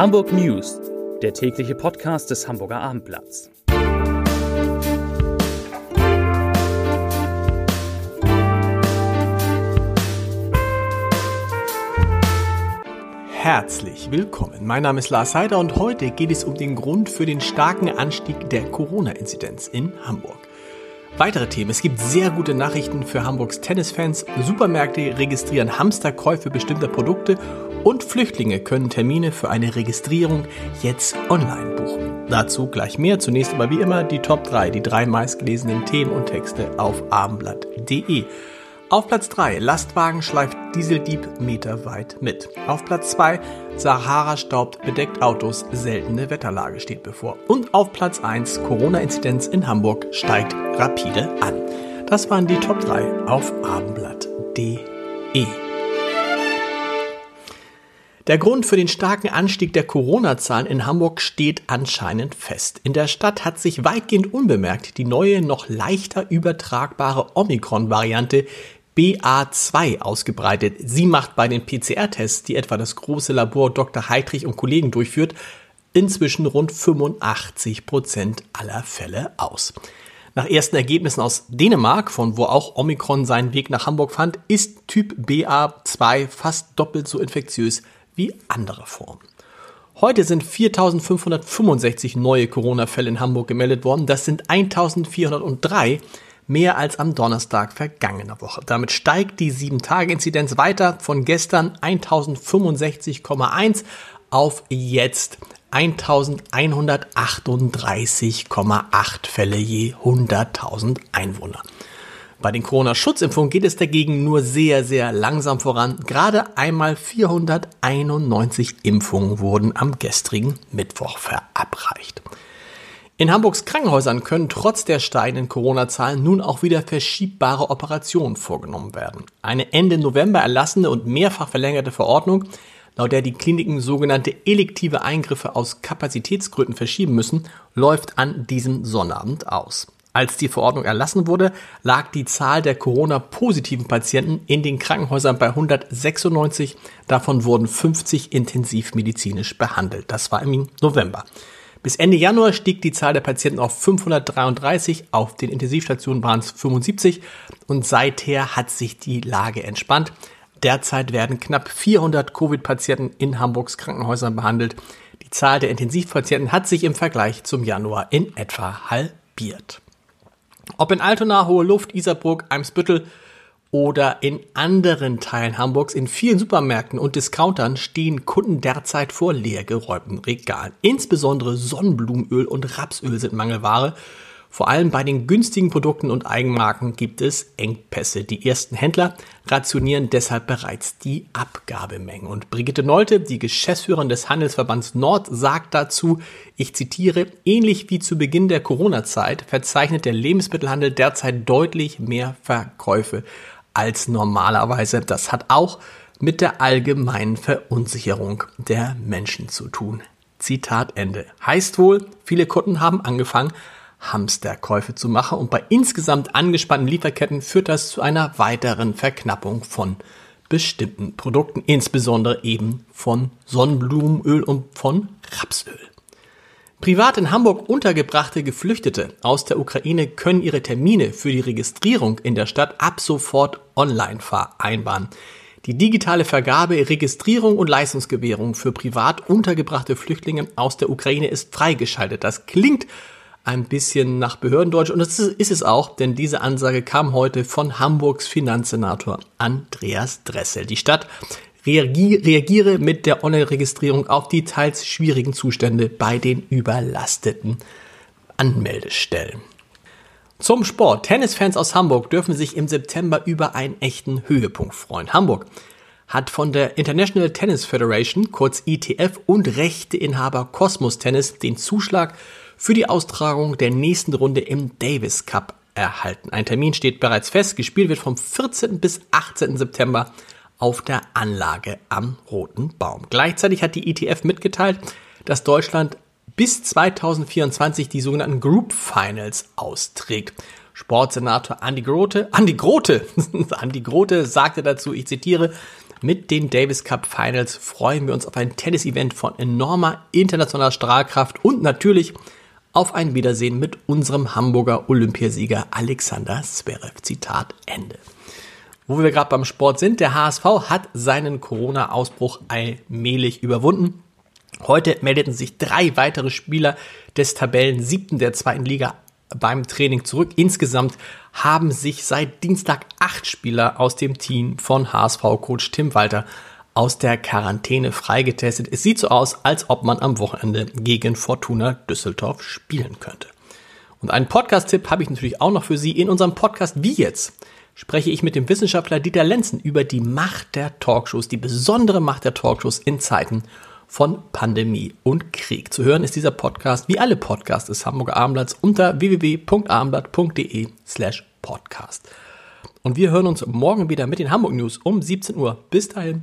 Hamburg News, der tägliche Podcast des Hamburger Abendblatts. Herzlich willkommen. Mein Name ist Lars Heider und heute geht es um den Grund für den starken Anstieg der Corona-Inzidenz in Hamburg. Weitere Themen. Es gibt sehr gute Nachrichten für Hamburgs Tennisfans. Supermärkte registrieren Hamsterkäufe bestimmter Produkte und Flüchtlinge können Termine für eine Registrierung jetzt online buchen. Dazu gleich mehr. Zunächst aber wie immer die Top 3, die drei meistgelesenen Themen und Texte auf abendblatt.de. Auf Platz 3 Lastwagen schleift Dieseldieb meterweit mit. Auf Platz 2 Sahara staubt bedeckt Autos, seltene Wetterlage steht bevor. Und auf Platz 1 Corona-Inzidenz in Hamburg steigt rapide an. Das waren die Top 3 auf abendblatt.de. Der Grund für den starken Anstieg der Corona-Zahlen in Hamburg steht anscheinend fest. In der Stadt hat sich weitgehend unbemerkt die neue, noch leichter übertragbare Omikron-Variante BA2 ausgebreitet. Sie macht bei den PCR-Tests, die etwa das große Labor Dr. Heidrich und Kollegen durchführt, inzwischen rund 85 Prozent aller Fälle aus. Nach ersten Ergebnissen aus Dänemark, von wo auch Omikron seinen Weg nach Hamburg fand, ist Typ BA2 fast doppelt so infektiös wie andere Formen. Heute sind 4.565 neue Corona-Fälle in Hamburg gemeldet worden. Das sind 1.403 mehr als am Donnerstag vergangener Woche. Damit steigt die 7-Tage-Inzidenz weiter von gestern 1065,1 auf jetzt 1138,8 Fälle je 100.000 Einwohner. Bei den Corona-Schutzimpfungen geht es dagegen nur sehr, sehr langsam voran. Gerade einmal 491 Impfungen wurden am gestrigen Mittwoch verabreicht. In Hamburgs Krankenhäusern können trotz der steigenden Corona-Zahlen nun auch wieder verschiebbare Operationen vorgenommen werden. Eine Ende November erlassene und mehrfach verlängerte Verordnung, laut der die Kliniken sogenannte elektive Eingriffe aus Kapazitätsgründen verschieben müssen, läuft an diesem Sonnabend aus. Als die Verordnung erlassen wurde, lag die Zahl der Corona-positiven Patienten in den Krankenhäusern bei 196. Davon wurden 50 intensivmedizinisch behandelt. Das war im November. Bis Ende Januar stieg die Zahl der Patienten auf 533, auf den Intensivstationen waren es 75 und seither hat sich die Lage entspannt. Derzeit werden knapp 400 Covid-Patienten in Hamburgs Krankenhäusern behandelt. Die Zahl der Intensivpatienten hat sich im Vergleich zum Januar in etwa halbiert. Ob in Altona, Hohe Luft, Isarburg, Eimsbüttel oder in anderen Teilen Hamburgs in vielen Supermärkten und Discountern stehen Kunden derzeit vor leergeräumten Regalen. Insbesondere Sonnenblumenöl und Rapsöl sind Mangelware. Vor allem bei den günstigen Produkten und Eigenmarken gibt es Engpässe. Die ersten Händler rationieren deshalb bereits die Abgabemengen. Und Brigitte Nolte, die Geschäftsführerin des Handelsverbands Nord, sagt dazu, ich zitiere, ähnlich wie zu Beginn der Corona-Zeit verzeichnet der Lebensmittelhandel derzeit deutlich mehr Verkäufe als normalerweise. Das hat auch mit der allgemeinen Verunsicherung der Menschen zu tun. Zitat Ende. Heißt wohl, viele Kunden haben angefangen, Hamsterkäufe zu machen und bei insgesamt angespannten Lieferketten führt das zu einer weiteren Verknappung von bestimmten Produkten, insbesondere eben von Sonnenblumenöl und von Rapsöl. Privat in Hamburg untergebrachte Geflüchtete aus der Ukraine können ihre Termine für die Registrierung in der Stadt ab sofort online vereinbaren. Die digitale Vergabe, Registrierung und Leistungsgewährung für privat untergebrachte Flüchtlinge aus der Ukraine ist freigeschaltet. Das klingt ein bisschen nach Behördendeutsch und das ist es auch, denn diese Ansage kam heute von Hamburgs Finanzsenator Andreas Dressel. Die Stadt reagiere mit der Online-Registrierung auf die teils schwierigen Zustände bei den überlasteten Anmeldestellen. Zum Sport. Tennisfans aus Hamburg dürfen sich im September über einen echten Höhepunkt freuen. Hamburg hat von der International Tennis Federation, kurz ITF, und Rechteinhaber Cosmos Tennis den Zuschlag für die Austragung der nächsten Runde im Davis Cup erhalten. Ein Termin steht bereits fest. Gespielt wird vom 14. bis 18. September auf der Anlage am Roten Baum. Gleichzeitig hat die ETF mitgeteilt, dass Deutschland bis 2024 die sogenannten Group Finals austrägt. Sportsenator Andi Grote, Andi Grote, Andi Grote sagte dazu, ich zitiere, Mit den Davis Cup Finals freuen wir uns auf ein Tennis-Event von enormer internationaler Strahlkraft und natürlich auf ein Wiedersehen mit unserem Hamburger Olympiasieger Alexander Zverev. Zitat Ende. Wo wir gerade beim Sport sind, der HSV hat seinen Corona-Ausbruch allmählich überwunden. Heute meldeten sich drei weitere Spieler des Tabellen siebten der zweiten Liga beim Training zurück. Insgesamt haben sich seit Dienstag acht Spieler aus dem Team von HSV-Coach Tim Walter aus der Quarantäne freigetestet. Es sieht so aus, als ob man am Wochenende gegen Fortuna Düsseldorf spielen könnte. Und einen Podcast-Tipp habe ich natürlich auch noch für Sie. In unserem Podcast Wie jetzt spreche ich mit dem Wissenschaftler Dieter Lenzen über die Macht der Talkshows, die besondere Macht der Talkshows in Zeiten von Pandemie und Krieg. Zu hören ist dieser Podcast wie alle Podcasts des Hamburger Abendblatts unter www.abendblatt.de slash podcast. Und wir hören uns morgen wieder mit den Hamburg News um 17 Uhr. Bis dahin.